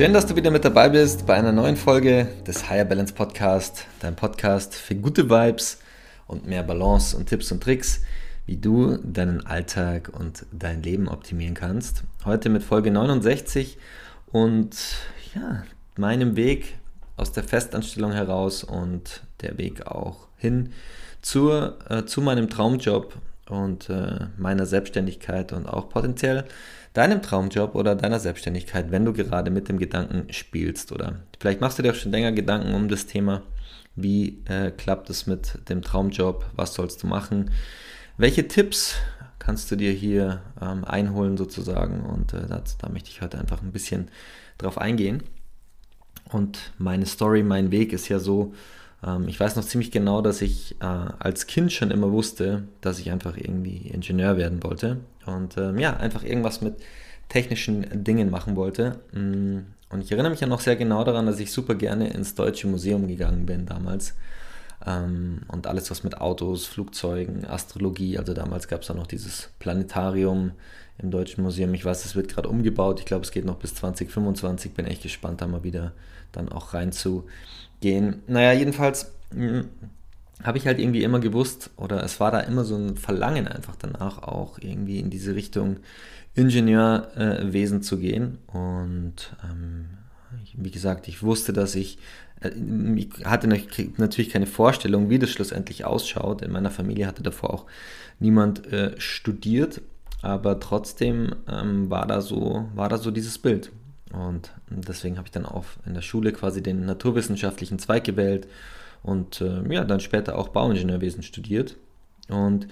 Schön, dass du wieder mit dabei bist bei einer neuen Folge des Higher Balance Podcast, dein Podcast für gute Vibes und mehr Balance und Tipps und Tricks, wie du deinen Alltag und dein Leben optimieren kannst. Heute mit Folge 69 und ja, meinem Weg aus der Festanstellung heraus und der Weg auch hin zur, äh, zu meinem Traumjob und äh, meiner Selbstständigkeit und auch potenziell deinem Traumjob oder deiner Selbstständigkeit, wenn du gerade mit dem Gedanken spielst oder? Vielleicht machst du dir auch schon länger Gedanken um das Thema, wie äh, klappt es mit dem Traumjob, was sollst du machen, welche Tipps kannst du dir hier ähm, einholen sozusagen? Und äh, das, da möchte ich heute einfach ein bisschen drauf eingehen. Und meine Story, mein Weg ist ja so, ähm, ich weiß noch ziemlich genau, dass ich äh, als Kind schon immer wusste, dass ich einfach irgendwie Ingenieur werden wollte und ähm, ja, einfach irgendwas mit technischen Dingen machen wollte. Mm, und ich erinnere mich ja noch sehr genau daran, dass ich super gerne ins Deutsche Museum gegangen bin damals. Ähm, und alles, was mit Autos, Flugzeugen, Astrologie, also damals gab es auch noch dieses Planetarium im Deutschen Museum. Ich weiß, es wird gerade umgebaut. Ich glaube, es geht noch bis 2025. Bin echt gespannt, da mal wieder dann auch reinzugehen. Naja, jedenfalls mm, habe ich halt irgendwie immer gewusst, oder es war da immer so ein Verlangen einfach danach, auch irgendwie in diese Richtung Ingenieurwesen zu gehen. Und ähm, wie gesagt, ich wusste, dass ich, äh, ich hatte natürlich keine Vorstellung, wie das schlussendlich ausschaut. In meiner Familie hatte davor auch niemand äh, studiert, aber trotzdem ähm, war, da so, war da so dieses Bild. Und deswegen habe ich dann auch in der Schule quasi den naturwissenschaftlichen Zweig gewählt und äh, ja, dann später auch Bauingenieurwesen studiert. Und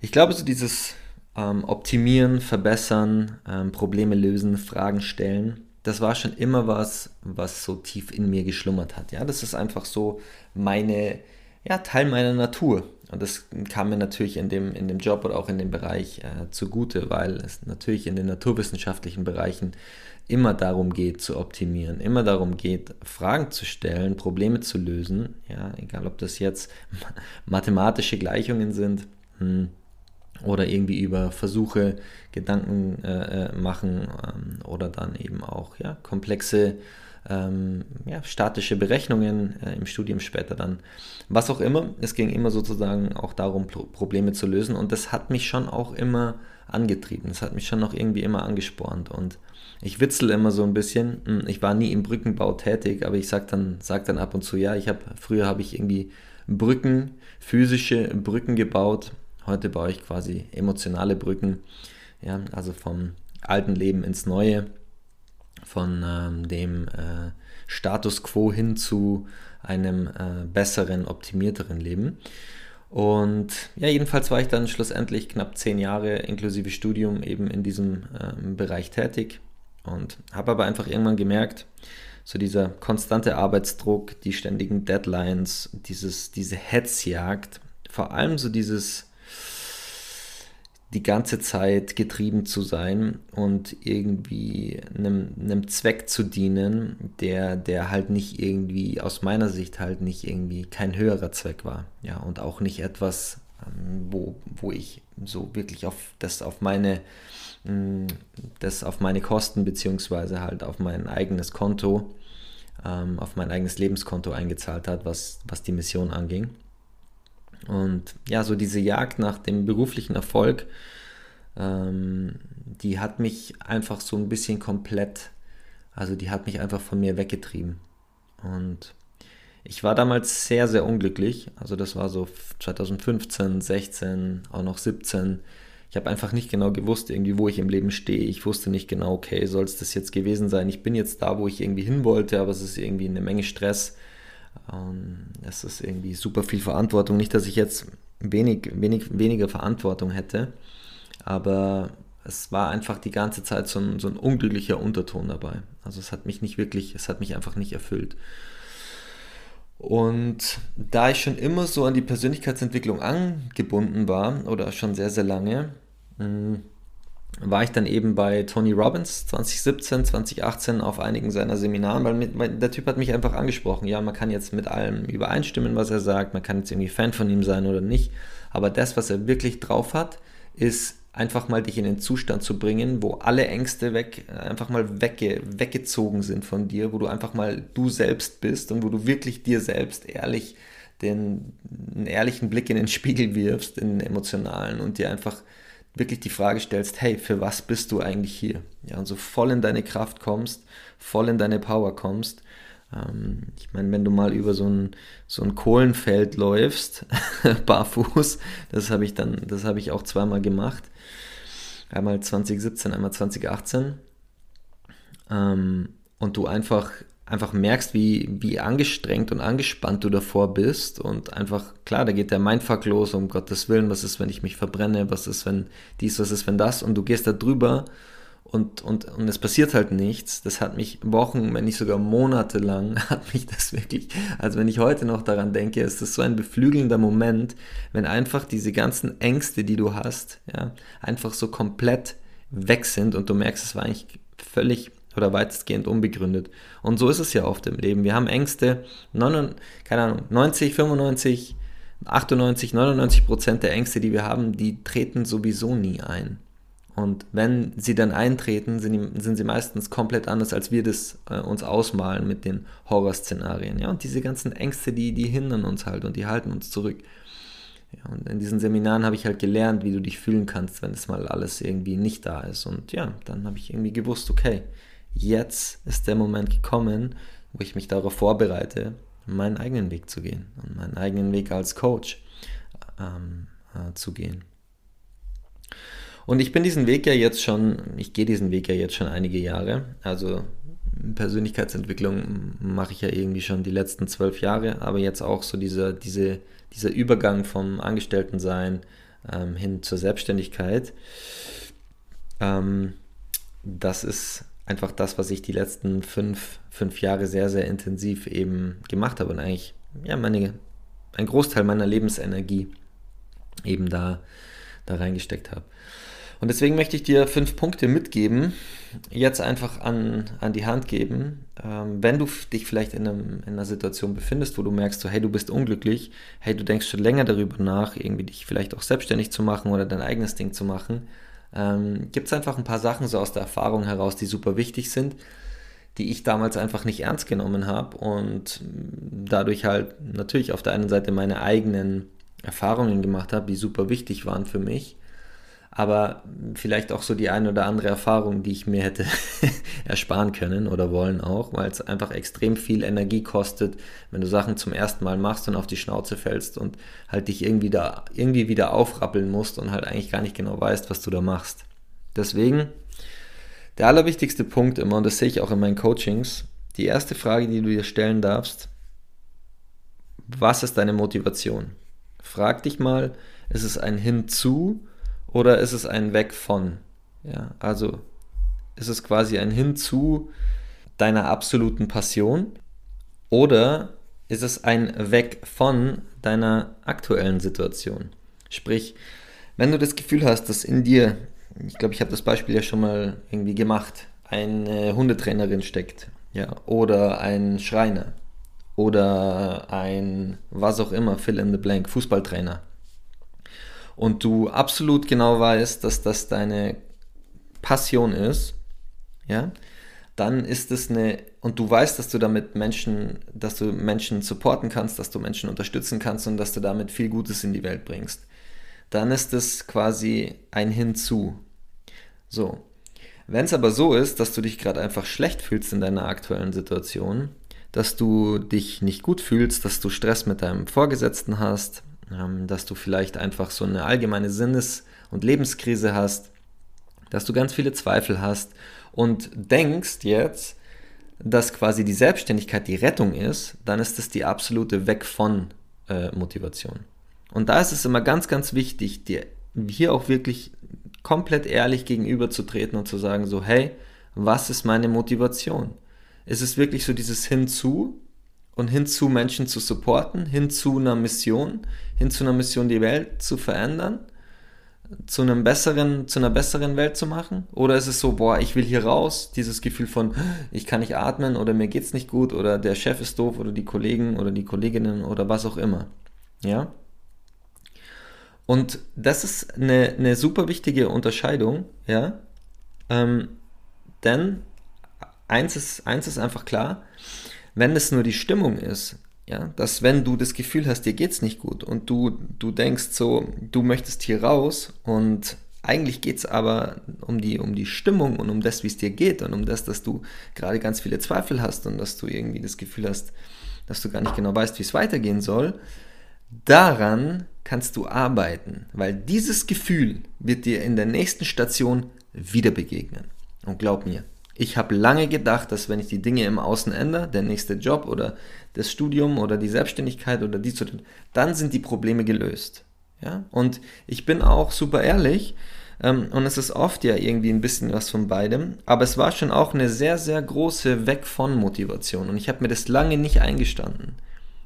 ich glaube, so dieses ähm, Optimieren, Verbessern, ähm, Probleme lösen, Fragen stellen, das war schon immer was, was so tief in mir geschlummert hat. Ja, das ist einfach so meine, ja, Teil meiner Natur. Und das kam mir natürlich in dem, in dem Job oder auch in dem Bereich äh, zugute, weil es natürlich in den naturwissenschaftlichen Bereichen immer darum geht zu optimieren, immer darum geht, Fragen zu stellen, Probleme zu lösen, ja, egal ob das jetzt mathematische Gleichungen sind hm, oder irgendwie über Versuche Gedanken äh, äh, machen ähm, oder dann eben auch ja, komplexe ähm, ja, statische Berechnungen äh, im Studium später dann. Was auch immer, es ging immer sozusagen auch darum, Pro Probleme zu lösen und das hat mich schon auch immer angetrieben, das hat mich schon noch irgendwie immer angespornt und ich witzel immer so ein bisschen. Hm, ich war nie im Brückenbau tätig, aber ich sag dann, sag dann ab und zu, ja, ich habe früher habe ich irgendwie Brücken, physische Brücken gebaut. Heute baue ich quasi emotionale Brücken. Ja, also vom alten Leben ins Neue, von ähm, dem äh, Status quo hin zu einem äh, besseren, optimierteren Leben. Und ja, jedenfalls war ich dann schlussendlich knapp zehn Jahre inklusive Studium eben in diesem ähm, Bereich tätig. Und habe aber einfach irgendwann gemerkt, so dieser konstante Arbeitsdruck, die ständigen Deadlines, dieses, diese Hetzjagd, vor allem so dieses die ganze Zeit getrieben zu sein und irgendwie einem, einem Zweck zu dienen, der, der halt nicht irgendwie, aus meiner Sicht halt nicht irgendwie kein höherer Zweck war. Ja, und auch nicht etwas, ähm, wo, wo ich so wirklich auf das auf meine das auf meine Kosten beziehungsweise halt auf mein eigenes Konto, ähm, auf mein eigenes Lebenskonto eingezahlt hat, was, was die Mission anging. Und ja, so diese Jagd nach dem beruflichen Erfolg, ähm, die hat mich einfach so ein bisschen komplett, also die hat mich einfach von mir weggetrieben. Und ich war damals sehr, sehr unglücklich. Also das war so 2015, 16, auch noch 17 ich habe einfach nicht genau gewusst, irgendwie, wo ich im Leben stehe. Ich wusste nicht genau, okay, soll es das jetzt gewesen sein? Ich bin jetzt da, wo ich irgendwie hin wollte, aber es ist irgendwie eine Menge Stress. Ähm, es ist irgendwie super viel Verantwortung. Nicht, dass ich jetzt wenig, wenig, weniger Verantwortung hätte. Aber es war einfach die ganze Zeit so ein, so ein unglücklicher Unterton dabei. Also es hat mich nicht wirklich, es hat mich einfach nicht erfüllt. Und da ich schon immer so an die Persönlichkeitsentwicklung angebunden war, oder schon sehr, sehr lange, war ich dann eben bei Tony Robbins 2017, 2018 auf einigen seiner Seminaren, weil, mit, weil, der Typ hat mich einfach angesprochen. Ja, man kann jetzt mit allem übereinstimmen, was er sagt, man kann jetzt irgendwie Fan von ihm sein oder nicht, aber das, was er wirklich drauf hat, ist einfach mal dich in den Zustand zu bringen, wo alle Ängste weg, einfach mal wegge, weggezogen sind von dir, wo du einfach mal du selbst bist und wo du wirklich dir selbst ehrlich den, einen ehrlichen Blick in den Spiegel wirfst, in den emotionalen und dir einfach wirklich die Frage stellst, hey, für was bist du eigentlich hier? Ja, und so voll in deine Kraft kommst, voll in deine Power kommst. Ähm, ich meine, wenn du mal über so ein, so ein Kohlenfeld läufst, barfuß, das habe ich dann, das habe ich auch zweimal gemacht. Einmal 2017, einmal 2018. Ähm, und du einfach einfach merkst, wie, wie angestrengt und angespannt du davor bist und einfach, klar, da geht der Mindfuck los, um Gottes Willen, was ist, wenn ich mich verbrenne, was ist, wenn dies, was ist, wenn das und du gehst da drüber und, und, und es passiert halt nichts. Das hat mich Wochen, wenn nicht sogar Monate lang, hat mich das wirklich, also wenn ich heute noch daran denke, ist das so ein beflügelnder Moment, wenn einfach diese ganzen Ängste, die du hast, ja, einfach so komplett weg sind und du merkst, es war eigentlich völlig oder weitestgehend unbegründet. Und so ist es ja oft im Leben. Wir haben Ängste, 9, keine Ahnung, 90, 95, 98, 99 Prozent der Ängste, die wir haben, die treten sowieso nie ein. Und wenn sie dann eintreten, sind, sind sie meistens komplett anders, als wir das äh, uns ausmalen mit den Horrorszenarien. Ja, und diese ganzen Ängste, die, die hindern uns halt und die halten uns zurück. Ja, und in diesen Seminaren habe ich halt gelernt, wie du dich fühlen kannst, wenn es mal alles irgendwie nicht da ist. Und ja, dann habe ich irgendwie gewusst, okay, jetzt ist der Moment gekommen, wo ich mich darauf vorbereite, meinen eigenen Weg zu gehen und meinen eigenen Weg als Coach ähm, äh, zu gehen. Und ich bin diesen Weg ja jetzt schon, ich gehe diesen Weg ja jetzt schon einige Jahre. Also Persönlichkeitsentwicklung mache ich ja irgendwie schon die letzten zwölf Jahre, aber jetzt auch so dieser, diese, dieser Übergang vom Angestelltensein ähm, hin zur Selbstständigkeit. Ähm, das ist einfach das, was ich die letzten fünf, fünf Jahre sehr, sehr intensiv eben gemacht habe und eigentlich, ja, meine, ein Großteil meiner Lebensenergie eben da, da reingesteckt habe. Und deswegen möchte ich dir fünf Punkte mitgeben, jetzt einfach an, an die Hand geben, ähm, wenn du dich vielleicht in, einem, in, einer Situation befindest, wo du merkst, so, hey, du bist unglücklich, hey, du denkst schon länger darüber nach, irgendwie dich vielleicht auch selbstständig zu machen oder dein eigenes Ding zu machen, ähm, gibt es einfach ein paar Sachen so aus der Erfahrung heraus, die super wichtig sind, die ich damals einfach nicht ernst genommen habe und dadurch halt natürlich auf der einen Seite meine eigenen Erfahrungen gemacht habe, die super wichtig waren für mich aber vielleicht auch so die eine oder andere Erfahrung, die ich mir hätte ersparen können oder wollen auch, weil es einfach extrem viel Energie kostet, wenn du Sachen zum ersten Mal machst und auf die Schnauze fällst und halt dich irgendwie, da, irgendwie wieder aufrappeln musst und halt eigentlich gar nicht genau weißt, was du da machst. Deswegen der allerwichtigste Punkt immer, und das sehe ich auch in meinen Coachings, die erste Frage, die du dir stellen darfst, was ist deine Motivation? Frag dich mal, ist es ein Hinzu oder ist es ein Weg von? Ja, also ist es quasi ein Hinzu deiner absoluten Passion oder ist es ein Weg von deiner aktuellen Situation? Sprich, wenn du das Gefühl hast, dass in dir, ich glaube, ich habe das Beispiel ja schon mal irgendwie gemacht, eine Hundetrainerin steckt, ja, oder ein Schreiner oder ein was auch immer, fill in the blank, Fußballtrainer und du absolut genau weißt, dass das deine Passion ist, ja, dann ist es eine, und du weißt, dass du damit Menschen, dass du Menschen supporten kannst, dass du Menschen unterstützen kannst und dass du damit viel Gutes in die Welt bringst, dann ist es quasi ein Hinzu. So. Wenn es aber so ist, dass du dich gerade einfach schlecht fühlst in deiner aktuellen Situation, dass du dich nicht gut fühlst, dass du Stress mit deinem Vorgesetzten hast, dass du vielleicht einfach so eine allgemeine Sinnes- und Lebenskrise hast, dass du ganz viele Zweifel hast und denkst jetzt, dass quasi die Selbstständigkeit die Rettung ist, dann ist es die absolute Weg von äh, Motivation. Und da ist es immer ganz, ganz wichtig, dir hier auch wirklich komplett ehrlich gegenüberzutreten und zu sagen, so, hey, was ist meine Motivation? Ist es wirklich so dieses Hinzu und hinzu Menschen zu supporten, hinzu einer Mission, hin zu einer Mission, die Welt zu verändern? zu einem besseren, zu einer besseren Welt zu machen? Oder ist es so, boah, ich will hier raus, dieses Gefühl von, ich kann nicht atmen oder mir geht's nicht gut oder der Chef ist doof oder die Kollegen oder die Kolleginnen oder was auch immer. Ja? Und das ist eine, eine super wichtige Unterscheidung, ja? Ähm, denn eins ist, eins ist einfach klar, wenn es nur die Stimmung ist, ja, dass wenn du das Gefühl hast, dir geht's nicht gut und du, du denkst so, du möchtest hier raus und eigentlich geht's aber um die, um die Stimmung und um das, wie es dir geht und um das, dass du gerade ganz viele Zweifel hast und dass du irgendwie das Gefühl hast, dass du gar nicht genau weißt, wie es weitergehen soll, daran kannst du arbeiten, weil dieses Gefühl wird dir in der nächsten Station wieder begegnen. Und glaub mir, ich habe lange gedacht, dass wenn ich die Dinge im Außen ändere, der nächste Job oder das Studium oder die Selbstständigkeit oder dies oder dann sind die Probleme gelöst. Ja? Und ich bin auch super ehrlich, ähm, und es ist oft ja irgendwie ein bisschen was von beidem, aber es war schon auch eine sehr, sehr große Weg von Motivation und ich habe mir das lange nicht eingestanden.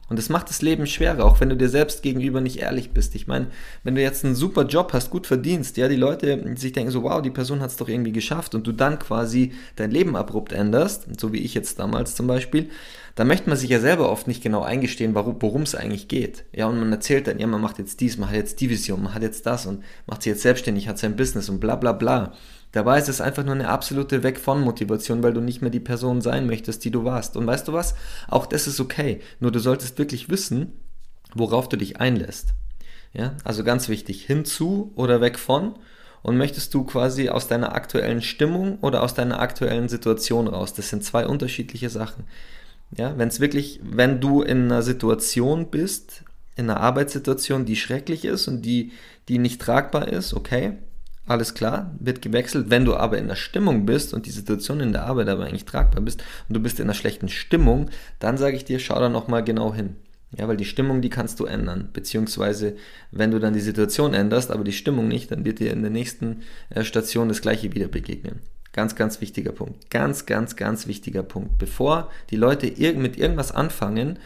Und das macht das Leben schwerer, auch wenn du dir selbst gegenüber nicht ehrlich bist. Ich meine, wenn du jetzt einen super Job hast, gut verdienst, ja, die Leute sich denken so, wow, die Person hat es doch irgendwie geschafft und du dann quasi dein Leben abrupt änderst, so wie ich jetzt damals zum Beispiel, da möchte man sich ja selber oft nicht genau eingestehen, worum es eigentlich geht. Ja, und man erzählt dann, ja, man macht jetzt dies, man hat jetzt die Vision, man hat jetzt das und macht sich jetzt selbstständig, hat sein Business und bla bla bla. Dabei ist es einfach nur eine absolute Weg von Motivation, weil du nicht mehr die Person sein möchtest, die du warst. Und weißt du was? Auch das ist okay. Nur du solltest wirklich wissen, worauf du dich einlässt. Ja, also ganz wichtig, hinzu oder weg von. Und möchtest du quasi aus deiner aktuellen Stimmung oder aus deiner aktuellen Situation raus? Das sind zwei unterschiedliche Sachen. Ja, wenn es wirklich, wenn du in einer Situation bist, in einer Arbeitssituation, die schrecklich ist und die, die nicht tragbar ist, okay, alles klar, wird gewechselt. Wenn du aber in der Stimmung bist und die Situation in der Arbeit aber eigentlich tragbar bist und du bist in einer schlechten Stimmung, dann sage ich dir, schau da nochmal genau hin. Ja, weil die Stimmung, die kannst du ändern. Beziehungsweise, wenn du dann die Situation änderst, aber die Stimmung nicht, dann wird dir in der nächsten äh, Station das gleiche wieder begegnen. Ganz, ganz wichtiger Punkt. Ganz, ganz, ganz wichtiger Punkt. Bevor die Leute mit irgendwas anfangen,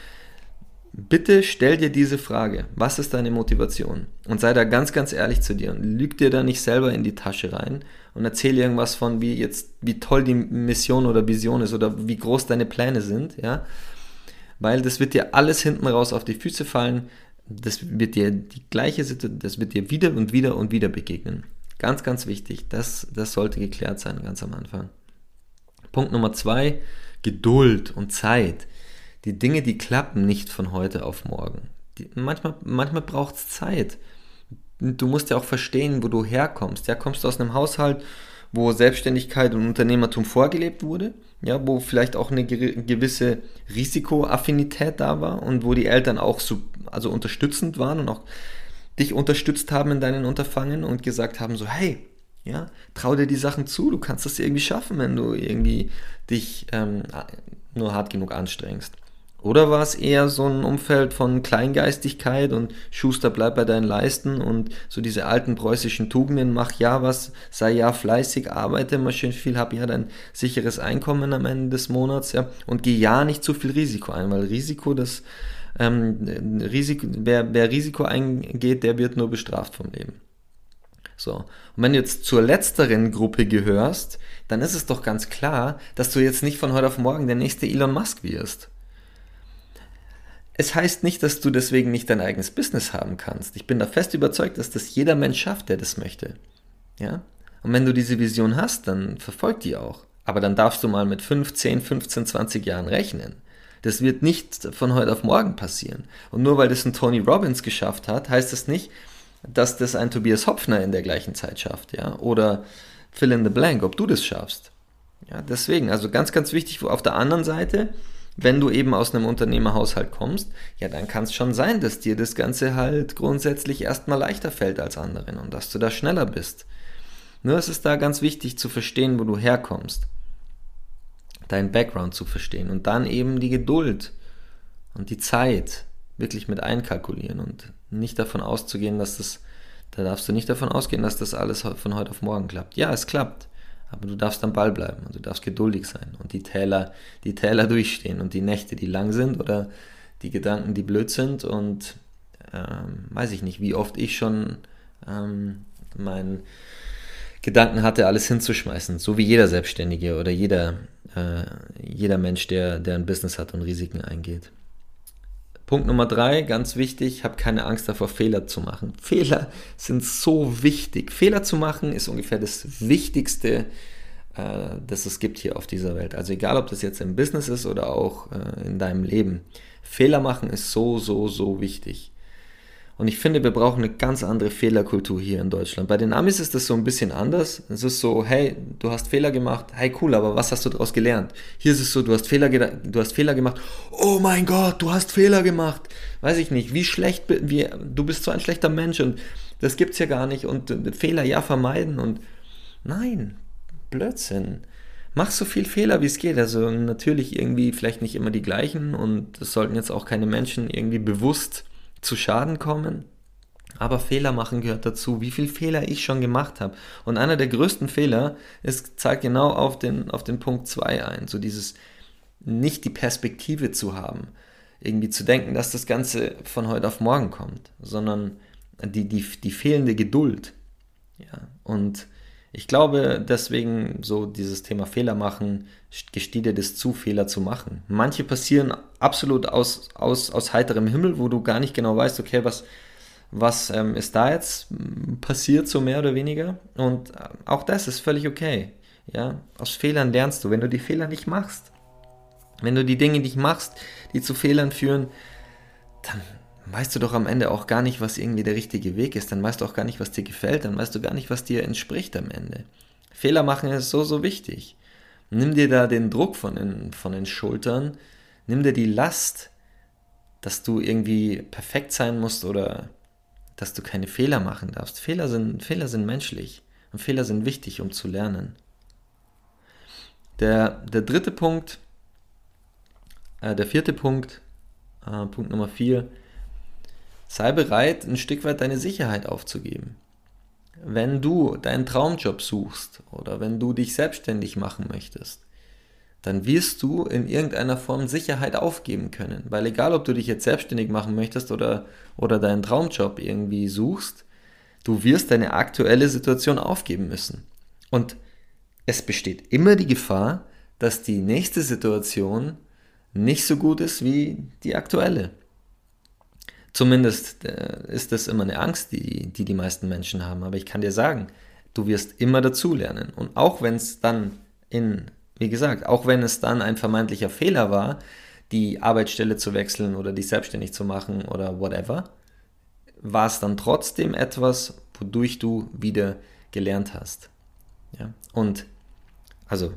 Bitte stell dir diese Frage. Was ist deine Motivation? Und sei da ganz, ganz ehrlich zu dir und lüg dir da nicht selber in die Tasche rein und erzähl irgendwas von, wie jetzt, wie toll die Mission oder Vision ist oder wie groß deine Pläne sind, ja. Weil das wird dir alles hinten raus auf die Füße fallen. Das wird dir die gleiche Situation, das wird dir wieder und wieder und wieder begegnen. Ganz, ganz wichtig. Das, das sollte geklärt sein, ganz am Anfang. Punkt Nummer zwei, Geduld und Zeit die Dinge, die klappen nicht von heute auf morgen. Die, manchmal manchmal braucht es Zeit. Du musst ja auch verstehen, wo du herkommst. Ja, kommst du aus einem Haushalt, wo Selbstständigkeit und Unternehmertum vorgelebt wurde, ja, wo vielleicht auch eine gewisse Risikoaffinität da war und wo die Eltern auch so, also unterstützend waren und auch dich unterstützt haben in deinen Unterfangen und gesagt haben so, hey, ja, trau dir die Sachen zu, du kannst das irgendwie schaffen, wenn du irgendwie dich ähm, nur hart genug anstrengst. Oder war es eher so ein Umfeld von Kleingeistigkeit und Schuster bleib bei deinen Leisten und so diese alten preußischen Tugenden, mach ja was, sei ja fleißig, arbeite mal schön viel, hab ja dein sicheres Einkommen am Ende des Monats, ja, und geh ja nicht zu viel Risiko ein, weil Risiko, das ähm, Risiko, wer, wer Risiko eingeht, der wird nur bestraft vom Leben. So. Und wenn du jetzt zur letzteren Gruppe gehörst, dann ist es doch ganz klar, dass du jetzt nicht von heute auf morgen der nächste Elon Musk wirst. Es heißt nicht, dass du deswegen nicht dein eigenes Business haben kannst. Ich bin da fest überzeugt, dass das jeder Mensch schafft, der das möchte. Ja? Und wenn du diese Vision hast, dann verfolg die auch. Aber dann darfst du mal mit 5, 10, 15, 20 Jahren rechnen. Das wird nicht von heute auf morgen passieren. Und nur weil das ein Tony Robbins geschafft hat, heißt das nicht, dass das ein Tobias Hopfner in der gleichen Zeit schafft, ja? Oder fill in the blank, ob du das schaffst. Ja, deswegen, also ganz, ganz wichtig, auf der anderen Seite, wenn du eben aus einem Unternehmerhaushalt kommst, ja, dann kann es schon sein, dass dir das Ganze halt grundsätzlich erstmal leichter fällt als anderen und dass du da schneller bist. Nur ist es da ganz wichtig zu verstehen, wo du herkommst, deinen Background zu verstehen und dann eben die Geduld und die Zeit wirklich mit einkalkulieren und nicht davon auszugehen, dass das, da darfst du nicht davon ausgehen, dass das alles von heute auf morgen klappt. Ja, es klappt, aber du darfst am Ball bleiben und du darfst geduldig sein und die Täler, die Täler durchstehen und die Nächte, die lang sind oder die Gedanken, die blöd sind und ähm, weiß ich nicht, wie oft ich schon ähm, meinen Gedanken hatte, alles hinzuschmeißen, so wie jeder Selbstständige oder jeder, äh, jeder Mensch, der, der ein Business hat und Risiken eingeht. Punkt Nummer drei, ganz wichtig, hab keine Angst davor, Fehler zu machen. Fehler sind so wichtig. Fehler zu machen ist ungefähr das Wichtigste, äh, das es gibt hier auf dieser Welt. Also egal, ob das jetzt im Business ist oder auch äh, in deinem Leben. Fehler machen ist so, so, so wichtig. Und ich finde, wir brauchen eine ganz andere Fehlerkultur hier in Deutschland. Bei den Amis ist das so ein bisschen anders. Es ist so, hey, du hast Fehler gemacht, hey cool, aber was hast du daraus gelernt? Hier ist es so, du hast Fehler, du hast Fehler gemacht. Oh mein Gott, du hast Fehler gemacht. Weiß ich nicht, wie schlecht, wie, du bist so ein schlechter Mensch und das gibt's ja gar nicht und Fehler ja vermeiden und nein, Blödsinn. Mach so viel Fehler, wie es geht. Also natürlich irgendwie vielleicht nicht immer die gleichen und es sollten jetzt auch keine Menschen irgendwie bewusst zu Schaden kommen. Aber Fehler machen gehört dazu, wie viel Fehler ich schon gemacht habe. Und einer der größten Fehler ist, zeigt genau auf den, auf den Punkt 2 ein. So dieses nicht die Perspektive zu haben, irgendwie zu denken, dass das Ganze von heute auf morgen kommt, sondern die, die, die fehlende Geduld. Ja, und ich glaube deswegen so dieses Thema Fehler machen, gesteht dir das zu, Fehler zu machen. Manche passieren absolut aus, aus, aus heiterem Himmel, wo du gar nicht genau weißt, okay, was, was ähm, ist da jetzt passiert, so mehr oder weniger. Und äh, auch das ist völlig okay. Ja, aus Fehlern lernst du. Wenn du die Fehler nicht machst, wenn du die Dinge nicht machst, die zu Fehlern führen, dann weißt du doch am Ende auch gar nicht, was irgendwie der richtige Weg ist. Dann weißt du auch gar nicht, was dir gefällt. Dann weißt du gar nicht, was dir entspricht am Ende. Fehler machen ist so, so wichtig. Nimm dir da den Druck von den, von den Schultern. Nimm dir die Last, dass du irgendwie perfekt sein musst oder dass du keine Fehler machen darfst. Fehler sind, Fehler sind menschlich und Fehler sind wichtig, um zu lernen. Der, der dritte Punkt, äh, der vierte Punkt, äh, Punkt Nummer vier, Sei bereit, ein Stück weit deine Sicherheit aufzugeben. Wenn du deinen Traumjob suchst oder wenn du dich selbstständig machen möchtest, dann wirst du in irgendeiner Form Sicherheit aufgeben können. Weil egal, ob du dich jetzt selbstständig machen möchtest oder, oder deinen Traumjob irgendwie suchst, du wirst deine aktuelle Situation aufgeben müssen. Und es besteht immer die Gefahr, dass die nächste Situation nicht so gut ist wie die aktuelle. Zumindest äh, ist das immer eine Angst, die, die die meisten Menschen haben. Aber ich kann dir sagen, du wirst immer dazulernen. Und auch wenn es dann in, wie gesagt, auch wenn es dann ein vermeintlicher Fehler war, die Arbeitsstelle zu wechseln oder dich selbstständig zu machen oder whatever, war es dann trotzdem etwas, wodurch du wieder gelernt hast. Ja? Und also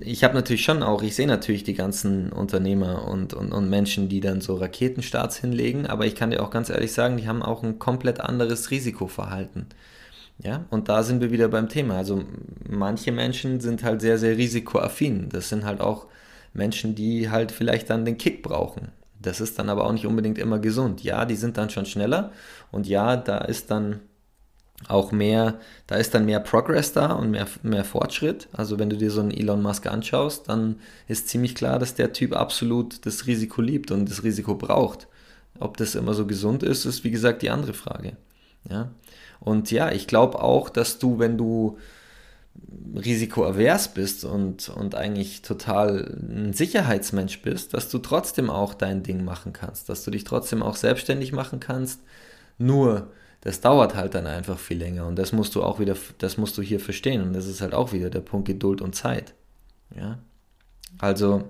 ich habe natürlich schon auch, ich sehe natürlich die ganzen Unternehmer und, und, und Menschen, die dann so Raketenstarts hinlegen, aber ich kann dir auch ganz ehrlich sagen, die haben auch ein komplett anderes Risikoverhalten. Ja, und da sind wir wieder beim Thema. Also manche Menschen sind halt sehr, sehr risikoaffin. Das sind halt auch Menschen, die halt vielleicht dann den Kick brauchen. Das ist dann aber auch nicht unbedingt immer gesund. Ja, die sind dann schon schneller und ja, da ist dann auch mehr, da ist dann mehr Progress da und mehr, mehr Fortschritt. Also wenn du dir so einen Elon Musk anschaust, dann ist ziemlich klar, dass der Typ absolut das Risiko liebt und das Risiko braucht. Ob das immer so gesund ist, ist wie gesagt die andere Frage. Ja? Und ja, ich glaube auch, dass du, wenn du risikoavers bist und, und eigentlich total ein Sicherheitsmensch bist, dass du trotzdem auch dein Ding machen kannst, dass du dich trotzdem auch selbstständig machen kannst. Nur das dauert halt dann einfach viel länger und das musst du auch wieder, das musst du hier verstehen und das ist halt auch wieder der Punkt Geduld und Zeit. Ja, also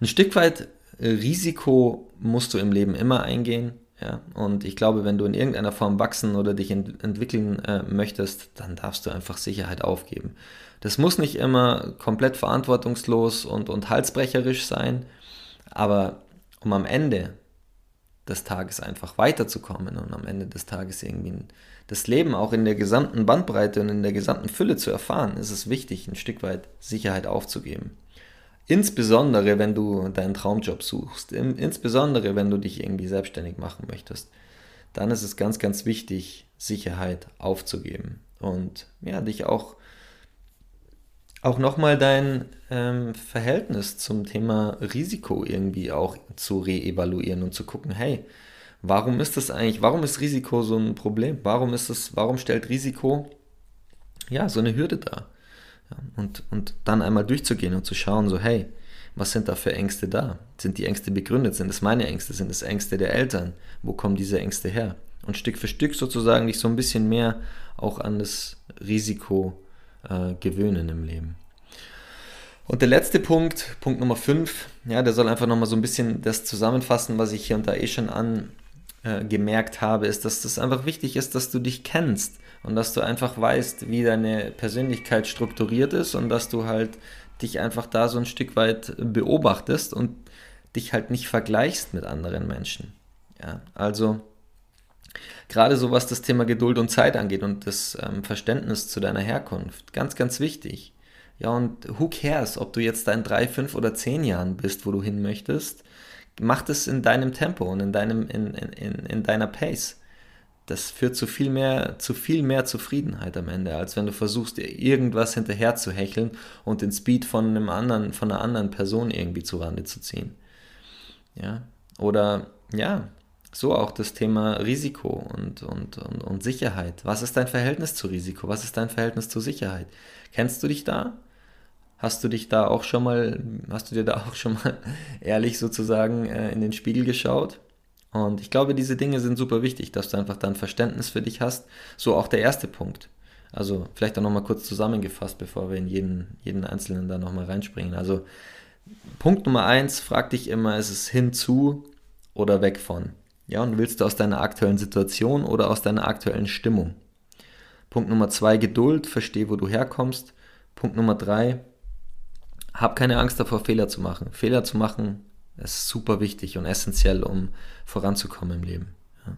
ein Stück weit äh, Risiko musst du im Leben immer eingehen. Ja, und ich glaube, wenn du in irgendeiner Form wachsen oder dich ent entwickeln äh, möchtest, dann darfst du einfach Sicherheit aufgeben. Das muss nicht immer komplett verantwortungslos und, und halsbrecherisch sein, aber um am Ende des Tages einfach weiterzukommen und am Ende des Tages irgendwie das Leben auch in der gesamten Bandbreite und in der gesamten Fülle zu erfahren, ist es wichtig, ein Stück weit Sicherheit aufzugeben. Insbesondere, wenn du deinen Traumjob suchst, insbesondere, wenn du dich irgendwie selbstständig machen möchtest. dann ist es ganz, ganz wichtig, Sicherheit aufzugeben und ja, dich auch, auch nochmal dein ähm, Verhältnis zum Thema Risiko irgendwie auch zu reevaluieren und zu gucken, hey, warum ist das eigentlich, warum ist Risiko so ein Problem? Warum ist es, warum stellt Risiko ja so eine Hürde dar? Ja, und, und dann einmal durchzugehen und zu schauen, so, hey, was sind da für Ängste da? Sind die Ängste begründet? Sind es meine Ängste? Sind es Ängste der Eltern? Wo kommen diese Ängste her? Und Stück für Stück sozusagen dich so ein bisschen mehr auch an das Risiko äh, gewöhnen im Leben. Und der letzte Punkt, Punkt Nummer 5, ja, der soll einfach nochmal so ein bisschen das zusammenfassen, was ich hier und da eh schon angemerkt äh, habe, ist, dass das einfach wichtig ist, dass du dich kennst und dass du einfach weißt, wie deine Persönlichkeit strukturiert ist und dass du halt dich einfach da so ein Stück weit beobachtest und dich halt nicht vergleichst mit anderen Menschen. Ja, also gerade so was das Thema Geduld und Zeit angeht und das ähm, Verständnis zu deiner Herkunft, ganz, ganz wichtig. Ja, und who cares, ob du jetzt in drei, fünf oder zehn Jahren bist, wo du hin möchtest, mach das in deinem Tempo und in, deinem, in, in, in deiner Pace das führt zu viel mehr, zu viel mehr Zufriedenheit am Ende, als wenn du versuchst, dir irgendwas hinterher zu hecheln und den Speed von einem anderen, von einer anderen Person irgendwie zu Rande zu ziehen. Ja. Oder ja, so auch das Thema Risiko und, und, und, und Sicherheit. Was ist dein Verhältnis zu Risiko? Was ist dein Verhältnis zu Sicherheit? Kennst du dich da? Hast du dich da auch schon mal, hast du dir da auch schon mal ehrlich sozusagen äh, in den Spiegel geschaut? Und ich glaube, diese Dinge sind super wichtig, dass du einfach dann Verständnis für dich hast. So auch der erste Punkt. Also vielleicht auch nochmal kurz zusammengefasst, bevor wir in jeden, jeden Einzelnen da nochmal reinspringen. Also Punkt Nummer eins, frag dich immer, ist es hinzu oder weg von? Ja, und willst du aus deiner aktuellen Situation oder aus deiner aktuellen Stimmung? Punkt Nummer zwei, Geduld, versteh, wo du herkommst. Punkt Nummer drei, hab keine Angst davor, Fehler zu machen. Fehler zu machen ist super wichtig und essentiell, um voranzukommen im Leben.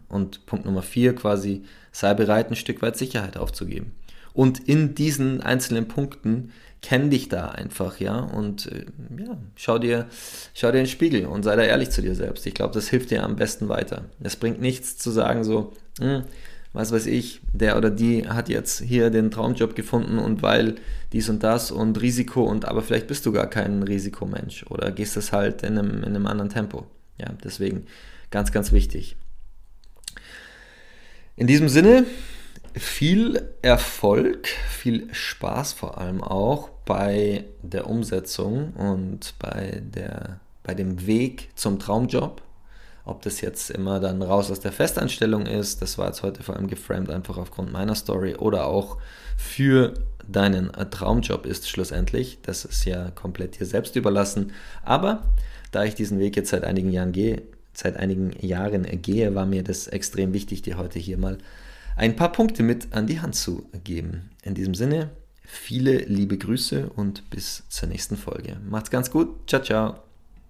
Und Punkt Nummer vier quasi, sei bereit, ein Stück weit Sicherheit aufzugeben. Und in diesen einzelnen Punkten kenn dich da einfach, ja, und äh, ja, schau dir, schau dir in den Spiegel und sei da ehrlich zu dir selbst. Ich glaube, das hilft dir am besten weiter. Es bringt nichts zu sagen so, hm, was weiß ich, der oder die hat jetzt hier den Traumjob gefunden und weil dies und das und Risiko und aber vielleicht bist du gar kein Risikomensch oder gehst es halt in einem, in einem anderen Tempo. Ja, deswegen ganz, ganz wichtig. In diesem Sinne, viel Erfolg, viel Spaß vor allem auch bei der Umsetzung und bei, der, bei dem Weg zum Traumjob. Ob das jetzt immer dann raus aus der Festanstellung ist, das war jetzt heute vor allem geframed einfach aufgrund meiner Story oder auch für deinen Traumjob ist schlussendlich. Das ist ja komplett dir selbst überlassen. Aber da ich diesen Weg jetzt seit einigen Jahren gehe, seit einigen Jahren gehe, war mir das extrem wichtig, dir heute hier mal ein paar Punkte mit an die Hand zu geben. In diesem Sinne, viele liebe Grüße und bis zur nächsten Folge. Macht's ganz gut. Ciao, ciao.